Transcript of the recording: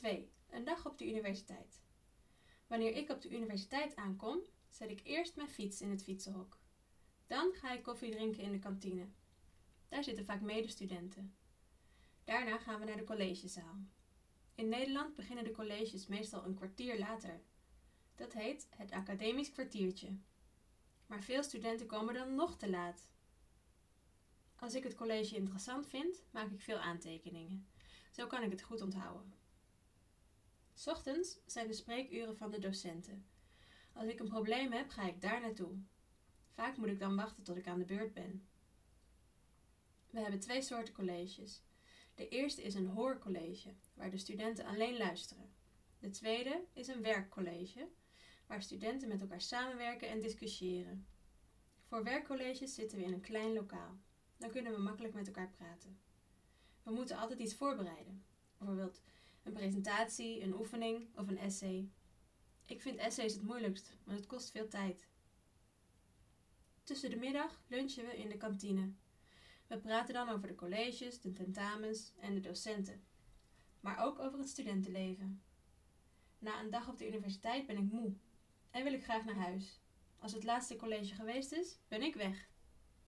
2. Een dag op de universiteit. Wanneer ik op de universiteit aankom, zet ik eerst mijn fiets in het fietsenhok. Dan ga ik koffie drinken in de kantine. Daar zitten vaak medestudenten. Daarna gaan we naar de collegezaal. In Nederland beginnen de colleges meestal een kwartier later. Dat heet het academisch kwartiertje. Maar veel studenten komen dan nog te laat. Als ik het college interessant vind, maak ik veel aantekeningen. Zo kan ik het goed onthouden. Ochtends zijn de spreekuren van de docenten. Als ik een probleem heb, ga ik daar naartoe. Vaak moet ik dan wachten tot ik aan de beurt ben. We hebben twee soorten colleges. De eerste is een hoorcollege, waar de studenten alleen luisteren. De tweede is een werkcollege, waar studenten met elkaar samenwerken en discussiëren. Voor werkcolleges zitten we in een klein lokaal. Dan kunnen we makkelijk met elkaar praten. We moeten altijd iets voorbereiden. Bijvoorbeeld een presentatie, een oefening of een essay. Ik vind essays het moeilijkst, want het kost veel tijd. Tussen de middag lunchen we in de kantine. We praten dan over de colleges, de tentamens en de docenten, maar ook over het studentenleven. Na een dag op de universiteit ben ik moe en wil ik graag naar huis. Als het laatste college geweest is, ben ik weg.